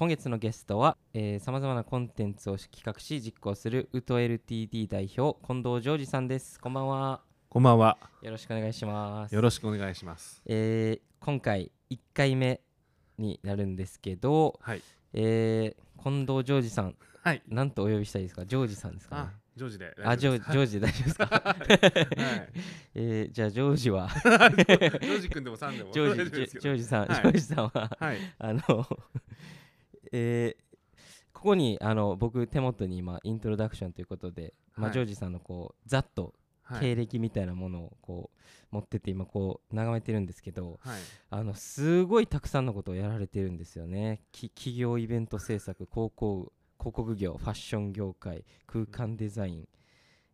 今月のゲストはさまざまなコンテンツを企画し実行するウト LTD 代表近藤ジョージさんです。こんばんは。こんばんは。よろしくお願いします。よろしくお願いします。えー、今回1回目になるんですけど、はい。えー、近藤ジョージさんはい。なんとお呼びしたいですか？ジョージさんですかね？ジョージで。あジョージョージで大丈夫ですか、はい。えー、じゃあジョージはジョージ君でもさんでも。ジョージジョージさん、はい、ジョージさんは、はい、あのえー、ここにあの僕手元に今イントロダクションということで、まあ、ジョージさんのこうざっと経歴みたいなものをこう持ってて今こう眺めてるんですけど、はい、あのすごいたくさんのことをやられてるんですよね。企業イベント制作広告広告業ファッション業界空間デザイン、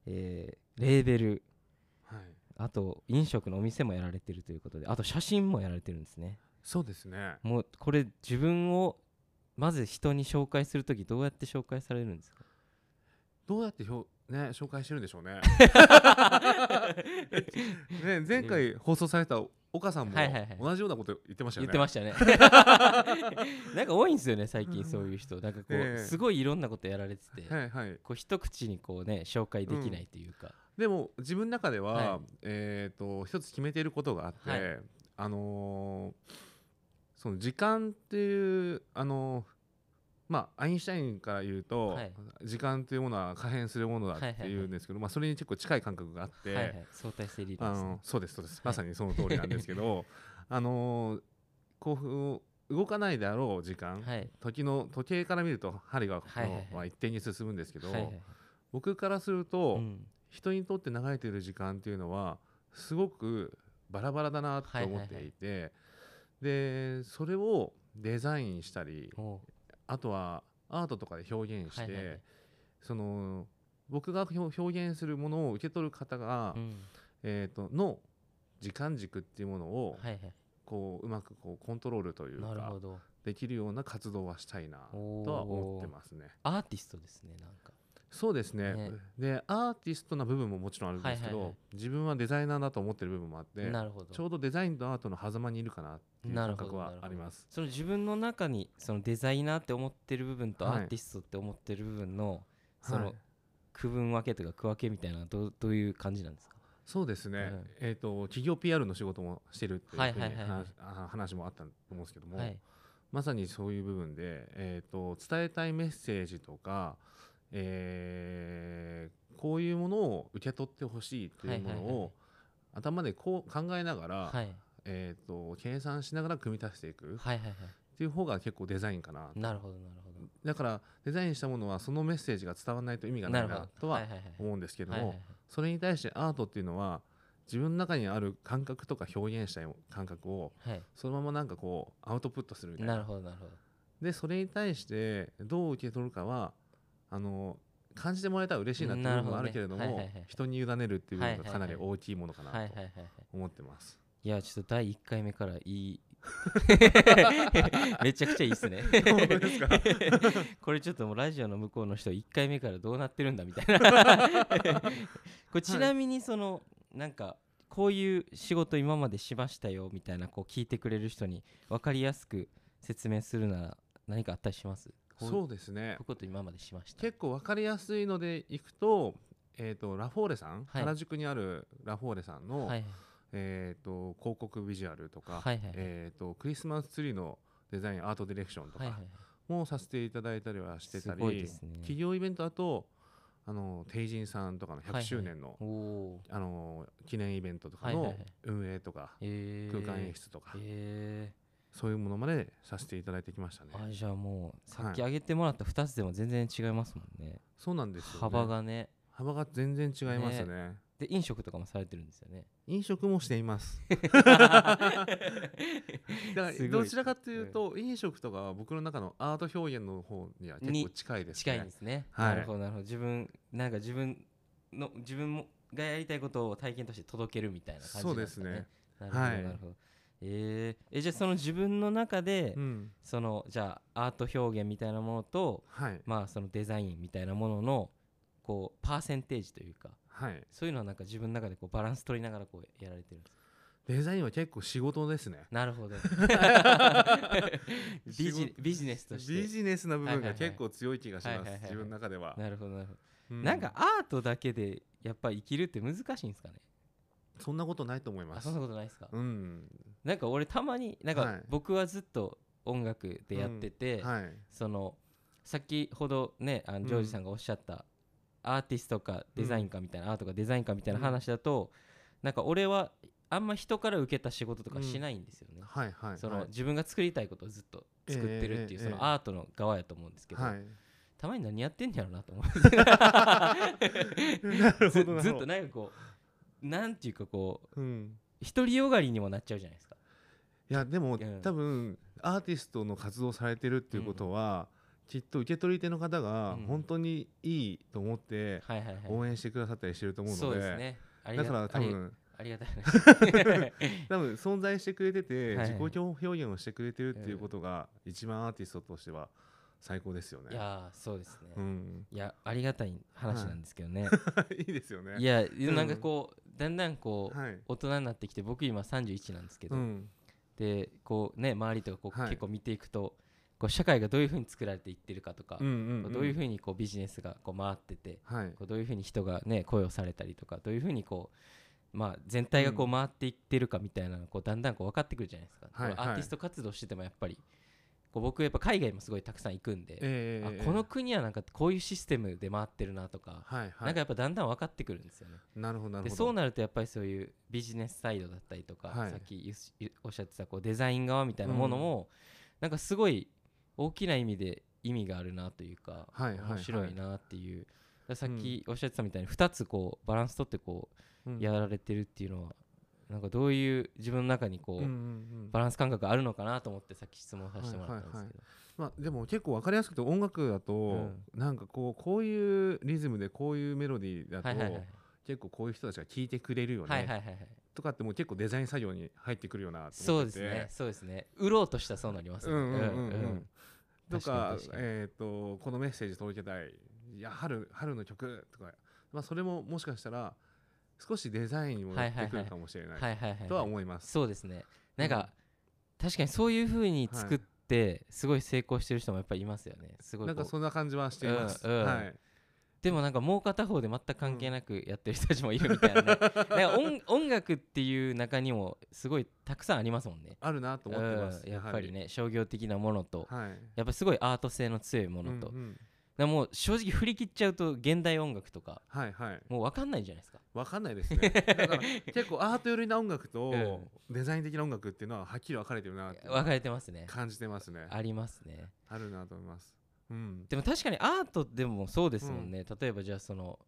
えー、レーベル、はい、あと飲食のお店もやられてるということであと写真もやられてるんですね。そうですね。もうこれ自分をまず人に紹介する時どうやって紹介されるんですか？どうやってひょね紹介してるんでしょうね。ね前回放送された岡さんも同じようなこと言ってましたよね、言ってましたね。なんか多いんですよね最近そういう人。なんかこう、えー、すごいいろんなことやられてて、はいはい、こう一口にこうね紹介できないというか、うん、でも自分の中では、はい、えっ、ー、と一つ決めていることがあって、はい、あのー、その時間っていうあのーまあ、アインシュタインから言うと、はい、時間というものは可変するものだっていうんですけど、まあ、それに結構近い感覚があって、はいはい、相対性理論です、ね、そうですそうです、まさにその通りなんですけど あのー、こう動かないであろう時間、はい、時の時計から見ると針が、は一定に進むんですけど、はいはい、僕からすると、うん、人にとって流れている時間っていうのはすごくバラバラだなと思っていて、はいはいはい、でそれをデザインしたりあとはアートとかで表現して、はいはいはい、その僕が表現するものを受け取る方が、うん、えーと、の時間軸っていうものを、はいはい、こううまくこうコントロールというかできるような活動はしたいなとは思ってますね。アーティストですねなんかそうですね、ね、でアーティストな部分ももちろんあるんですけど、はいはいはい、自分はデザイナーだと思ってる部分もあってちょうどデザインとアートの狭間にいるかなっていう感覚はあります。その自分の中にそのデザイナーって思ってる部分とアーティストって思ってる部分の、はい、その区分分けというか区分けみたいなどどういう感じなんですか？そうですね、うん、えーと、企業 PR の仕事もしてるっていうふうに話もあったと思うんですけども、はい、まさにそういう部分で、えーと伝えたいメッセージとかえー、こういうものを受け取ってほしいというものを頭でこう考えながら、はい、えーと、計算しながら組み足していく。っていう方が結構デザインかななるほどなるほど。だからデザインしたものはそのメッセージが伝わらないと意味がないなとは思うんですけどもそれに対してアートっていうのは自分の中にある感覚とか表現したい感覚をそのままなんかこうアウトプットするみたいな。なるほどなるほど。でそれに対してどう受け取るかはあの感じてもらえたら嬉しいなっていうのもあるけれども、人に委ねるっていうのがかなり大きいものかなと思ってます。いやちょっと第1回目からいい。めちゃくちゃいいっすね。これちょっともうラジオの向こうの人1回目からどうなってるんだみたいな。これちなみにその、なんかこういう仕事今までしましたよみたいなこう聞いてくれる人に分かりやすく説明するなら何かあったりします？そうですね。こと今までしました。結構分かりやすいのでいくと,、えーと、ラフォーレさん、はい、原宿にあるラフォーレさんの、はい、えーと、広告ビジュアルとか、はいはい、えーと、クリスマスツリーのデザインアートディレクションとかもさせていただいたりはしてたり、ね、企業イベントだとあの帝人さんとかの100周年のはいはい、あの記念イベントとかの運営とか、はい。はいはい、空間演出とか。えーそういうものまでさせていただいてきましたね。あじゃあもうさっき挙げてもらった2つでも全然違いますもんね、そうなんですよ、ね、幅がね。幅が全然違いますね、ね、で飲食とかもされてるんですよね。飲食もしています。だからどちらかというと、うん、飲食とかは僕の中のアート表現の方には結構近いですね。近いですね、はい、なるほどなるほど。自分なんか自分の自分もがやりたいことを体験として届けるみたいな感じですね。そうですね。なるほど、はい、なるほどえー、えじゃあその自分の中で、うん、そのじゃあアート表現みたいなものと、はい、まあそのデザインみたいなもののこうパーセンテージというか、はい、そういうのはなんか自分の中でこうバランス取りながらこうやられてるんですデザインは結構仕事ですね。なるほど。ビジビジネスとして。ビジネスな部分が結構強い気がします。自分の中では。なるほどなるほど、うん、なんかアートだけでやっぱ生きるって難しいんですかね？そんなことないと思います。そんなことないですか？うん。なんか俺たまになんか僕はずっと音楽でやってて、はい、その先ほどねあのジョージさんがおっしゃった、アーティストかデザインかみたいな、アートかデザインかみたいな話だと、なんか俺はあんま人から受けた仕事とかしないんですよね、はいはいその自分が作りたいことをずっと作ってるっていう、そのアートの側やと思うんですけど、たまに何やってんやろう。なと思って ずっとなんかこうなんていうかこう、独りよがりにもなっちゃうじゃないですか。いやでも、多分アーティストの活動されてるっていうことは、きっと受け取り手の方が本当にいいと思って応援してくださったりしてると思うのでだから多分ありがたい 多分存在してくれてて自己表現をしてくれてるっていうことが一番アーティストとしては最高ですよね。いやそうですね。うん、いやありがたい話なんですけどね。いいですよね。いやなんかこう、だんだんこう、大人になってきて僕今31なんですけど、でこうね周りとかこう、結構見ていくとこう社会がどういうふうに作られていってるかとか、どういうふうにこうビジネスがこう回ってて、こうどういうふうに人がね雇用されたりとかどういうふうにこうまあ、全体がこう回っていってるかみたいなのこうだんだんこう分かってくるじゃないですか、はいはい、アーティスト活動しててもやっぱりこう僕やっぱ海外もすごいたくさん行くんで、えー、あこの国はなんかこういうシステムで回ってるなとか、はいはい、なんかやっぱだんだん分かってくるんですよね。なるほどでそうなるとやっぱりそういうビジネスサイドだったりとか、はい、さっきおっしゃってたこうデザイン側みたいなものも、うん、なんかすごい大きな意味で意味があるなというか、はいはいはい、面白いなっていう、さっきおっしゃってたみたいに2つこうバランス取ってこう、やられてるっていうのはなんかどういう自分の中にこう,、バランス感覚あるのかなと思ってさっき質問させてもらったんですけど、まあ、でも結構分かりやすくて音楽だと、うん、なんかこうこういうリズムでこういうメロディーだと、はいはいはい、結構こういう人たちが聴いてくれるよね、はいはいはいはい、とかってもう結構デザイン作業に入ってくるようなそうですねそうですね。売ろうとしたらそうなりますね。うんうんうんうん。とかえーと、このメッセージ届けたい。いや春春の曲とか、まあ、それももしかしたら少しデザインにもなってくるかもしれないとは思います。そうですね。なんか、うん、確かにそういうふうに作って、すごい成功してる人もやっぱりいますよね。すごいなんかそんな感じはしています。うんうん、はい。でもなんかもう片方で全く関係なくやってる人たちもいるみたいなね、なんか音音楽っていう中にもすごいたくさんありますもんね。あるなと思ってます、やっぱりね商業的なものと、はい、やっぱすごいアート性の強いものと、うんうんでも正直振り切っちゃうと現代音楽とか、はいはい、もう分かんないじゃないですか。分かんないですね。だから 結構アート寄りな音楽とデザイン的な音楽っていうのははっきり分かれてるな分かれてますね。感じてますね。ありますね。あるなと思います、うん、でも確かにアートでもそうですもんね、うん、例えばじゃあその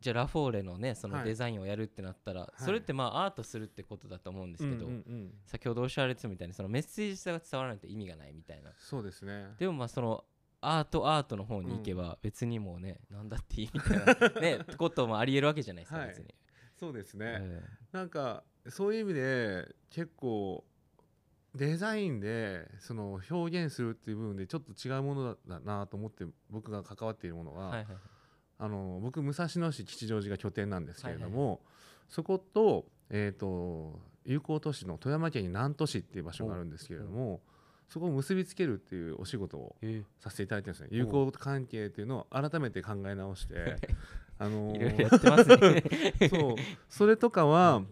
じゃあラフォーレのねそのデザインをやるってなったら、はい、それってまあアートするってことだと思うんですけど、うんうんうん、先ほどおっしゃられてたみたいにそのメッセージ性が伝わらないと意味がないみたいな。そうですね。でもまあそのアートアートの方に行けば別にもうね、うん、なんだっていいみたいなね こともありえるわけじゃないですか、はい、別に。そうですね、えー、なんかそういう意味で結構デザインでその表現するっていう部分でちょっと違うものだなと思って僕が関わっているものは、はいはい、あの僕武蔵野市吉祥寺が拠点なんですけれども、はいはい、そこと,、えーと、友好都市の富山県に南砺市っていう場所があるんですけれども、そこを結びつけるっていうお仕事をさせていただいてるんですね。友好関係っていうのを改めて考え直して あのー、そう。それとかは、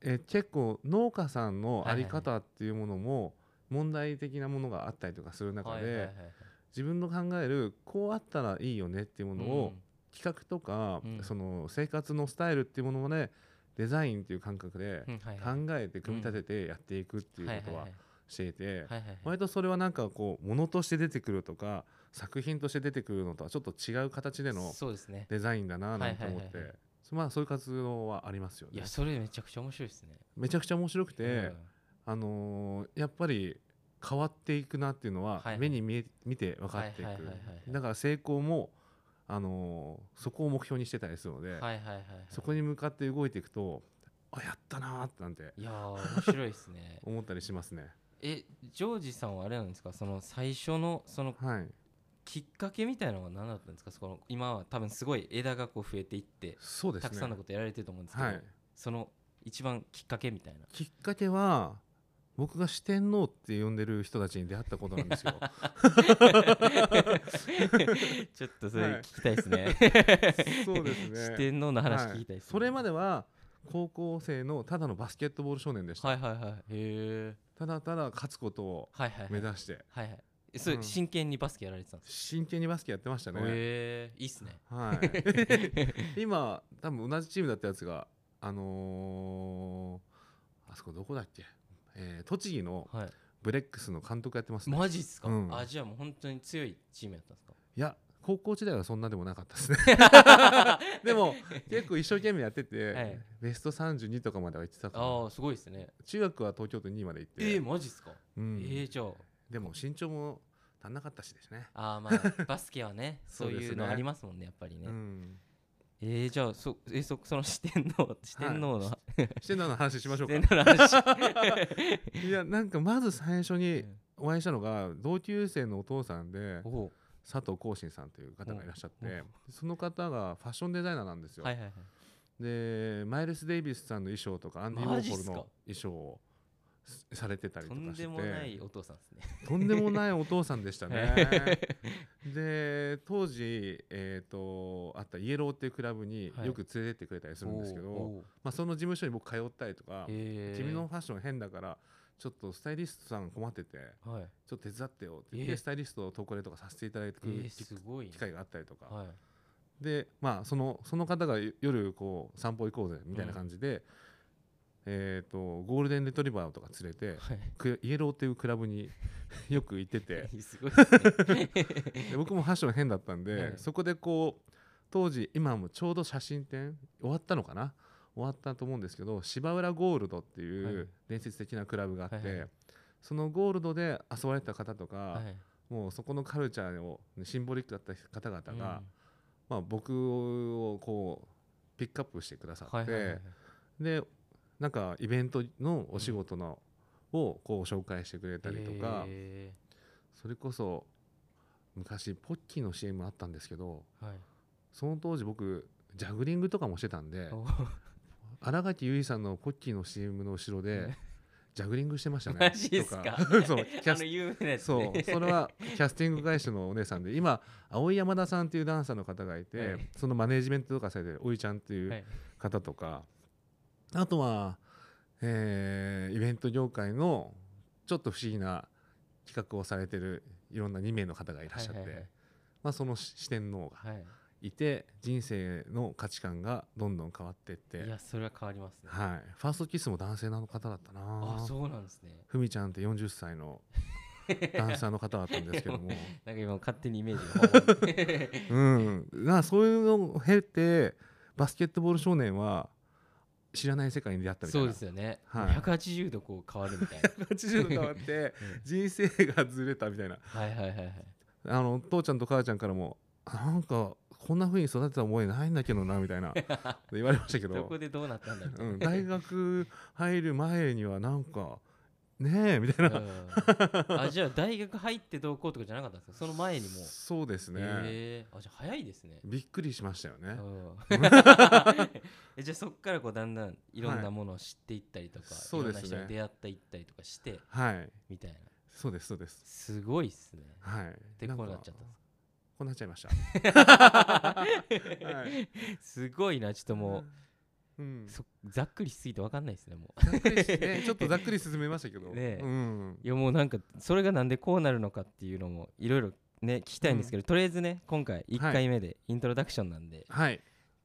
え結構農家さんの在り方っていうものも問題的なものがあったりとかする中で自分の考えるこうあったらいいよねっていうものを企画とか、その生活のスタイルっていうものをねデザインっていう感覚で考えて組み立ててやっていくっていうことはしていて、割とそれはなんかこうものとして出てくるとか作品として出てくるのとはちょっと違う形でのデザインだななんて思って。まあそういう活動はありますよね。いやそれめちゃくちゃ面白いですね。めちゃくちゃ面白くて、うん、あのー、やっぱり変わっていくなっていうのは目に見え見て分かっていく。だから成功もあのー、そこを目標にしてたりするので、そこに向かって動いていくとあやったなーなんていや面白いですね 思ったりしますね。えジョージさんはあれなんですか？その最初のその、はい、きっかけみたいなのは何だったんですか？その今は多分すごい枝がこう増えていってそうです、ね、たくさんのことやられてると思うんですけど、はい、その一番きっかけみたいな。きっかけは僕が四天王って呼んでる人たちに出会ったことなんですよ。ちょっとそれ聞きたいですね、はい、そうですね。四天王の話聞きたいです、ね。はい、それまでは高校生のただのバスケットボール少年でした、はいはいはい、へただただ勝つことを目指して、はい。はい、はいはい。それ、真剣にバスケやられてたんです真剣にバスケやってましたね。へえいいっすね。はい。今多分同じチームだったやつがあのー、あそこどこだっけ、えー、栃木のブレックスの監督やってます、ね、マジっすか、うん、あじゃあもう本当に強いチームやったんですか？いや高校時代はそんなでもなかったですね。でも結構一生懸命やってて、はい、ベスト32とかまでは行ってたから。ああすごいですね。中学は東京都2位まで行って。えー、マジっすか、うん、えー、じゃあ。でも身長も足んなかったしですね。ああまあバスケはね そういうのありますもんねやっぱりね、うん、えー、じゃあそえそその四天王四天王の、はい、四天王の話しましょうか。いやなんかまず最初にお会いしたのが同級生のお父さんで佐藤光信さんという方がいらっしゃってその方がファッションデザイナーなんですよ。はいはいはい、でマイルス・デイビスさんの衣装とかアンディ・ウォーホルの衣装をされてたりとかして。とんでもないお父さんですね。とんでもないお父さんでしたね。で当時、えーと、あったイエローっていうクラブによく連れてってくれたりするんですけど、はい、まあ、その事務所に僕通ったりとか君のファッション変だからちょっとスタイリストさん困ってて、はい、ちょっと手伝ってよって言って、スタイリストを投稿でとかさせていただいてくる機会があったりとか、はい、でまあそのその方が夜こう散歩行こうぜみたいな感じで、うん。えーと、ゴールデンレトリバーとか連れて、はい、イエローっていうクラブに よく行ってて。僕もファッション変だったんで、はい、そこでこう当時今もちょうど写真展終わったのかな終わったと思うんですけど芝浦ゴールドっていう伝説的なクラブがあって、はい、そのゴールドで遊ばれた方とか、もうそこのカルチャーをシンボリックだった方々が、うん、まあ、僕をこうピックアップしてくださって、でなんかイベントのお仕事の、をこう紹介してくれたりとか、それこそ昔ポッキーの CM あったんですけど、はい、その当時僕ジャグリングとかもしてたんで新垣結衣さんのポッキーの CM の後ろでジャグリングしてましたね。マジですか？そうキャス有名ね、そう。それはキャスティング会社のお姉さんで今青井山田さんっていうダンサーの方がいて、はい、そのマネージメントとかされてるおいちゃんっていう方とか、はいあとは、えー、イベント業界のちょっと不思議な企画をされてるいろんな2名の方がいらっしゃって、はいはいはい、まあ、その四天王が。いい、人生の価値観がどんどん変わっていって。いやそれは変わりますね、はい、ファーストキスも男性の方だったな。あそうなんですね。ふみちゃんって40歳のダンサーの方だったんですけども。なんか今勝手にイメージが。うん。なそういうのを経てバスケットボール少年は知らない世界に出会ったみたいな。そうですよね、はい、180度こう変わるみたいな。180度変わって 人生がずれたみたいな。はいはいはいはい。あの父ちゃんと母ちゃんからもなんかこんなふうに育てた覚えないんだけどなみたいな。言われましたけど。どこでどうなったんだみたいな、うん、大学入る前にはなんかねえみたいな。あじゃあ大学入ってどうこうとかじゃなかったんですか？その前にも。そうですね。え。ー、あじゃあ早いですね。びっくりしましたよね。えじゃあそっからこうだんだんいろんなものを知っていったりとか、はい、そうですね、いろんな人に出会っていったりとかしてはい。みたいな。そうですそうです。すごいっすね。はい。でこうなっちゃったんですこうなっちゃいました、はい、すごいなちょっともう、うん、そざっくりしすぎて分かんないですねもう。ちょっとざっくり進めましたけど。ね、うん、いやもうなんかそれがなんでこうなるのかっていうのもいろいろね聞きたいんですけど、うん、とりあえずね今回1回目でイントロダクションなんで、はい、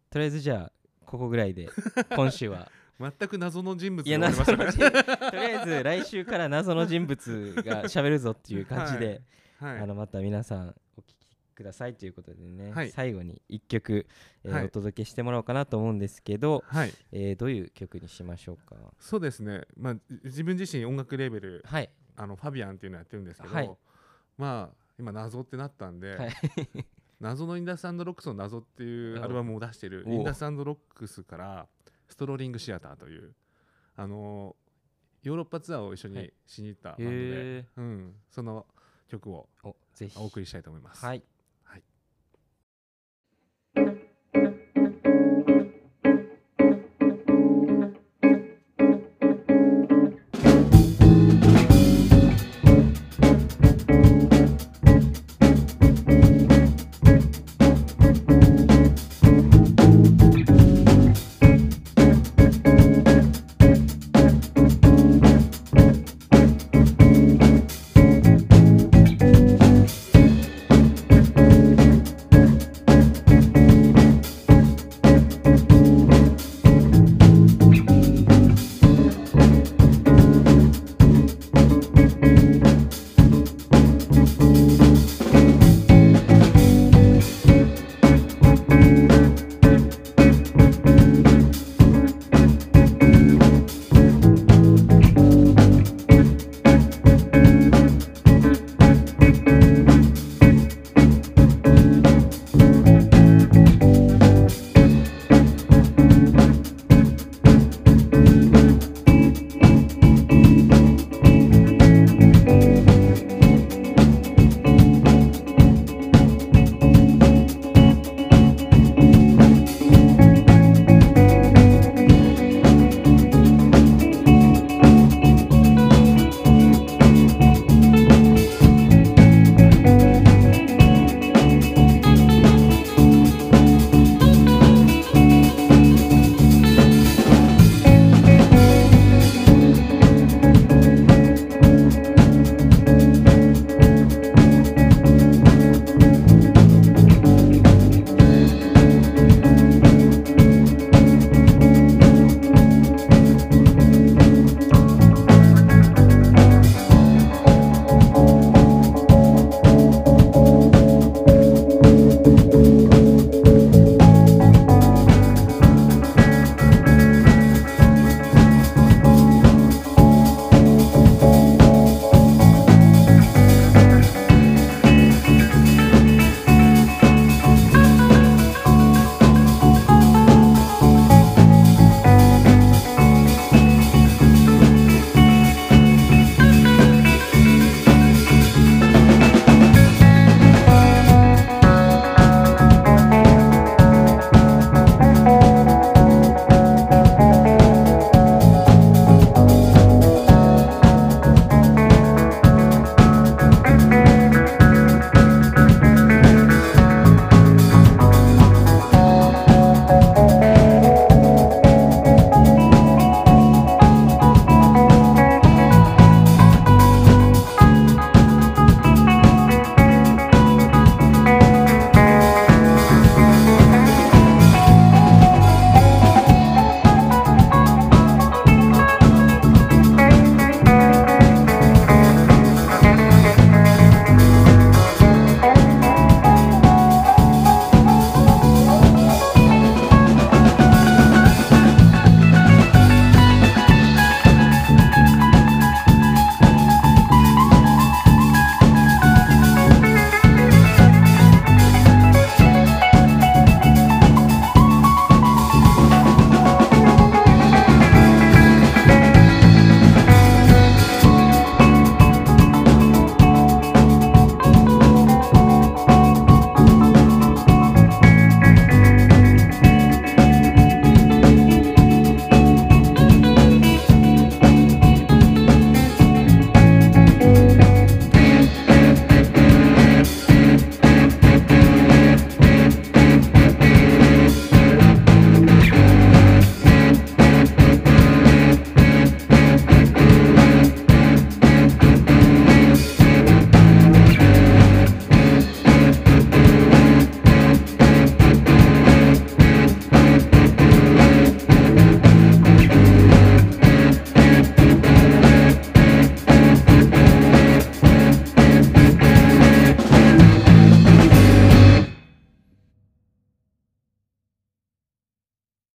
とりあえずじゃあここぐらいで今週は。全く謎の人物がねとりあえず来週から謎の人物が喋るぞっていう感じで、はい。はい、あのまた皆さんお聞くださいということでね、はい、最後に1曲、えーはい、お届けしてもらおうかなと思うんですけど、はい、えー、どういう曲にしましょうか？そうですね、まあ、自分自身音楽レベル、はい、あのファビアンっていうのやってるんですけど、はい、まあ今謎ってなったんで、はい、謎のインダスロックスの謎っていうアルバムを出してるインダスロックスからストローリングシアターというあのヨーロッパツアーを一緒にしに行ったバンドで、うん、その曲をお送りしたいと思います。はい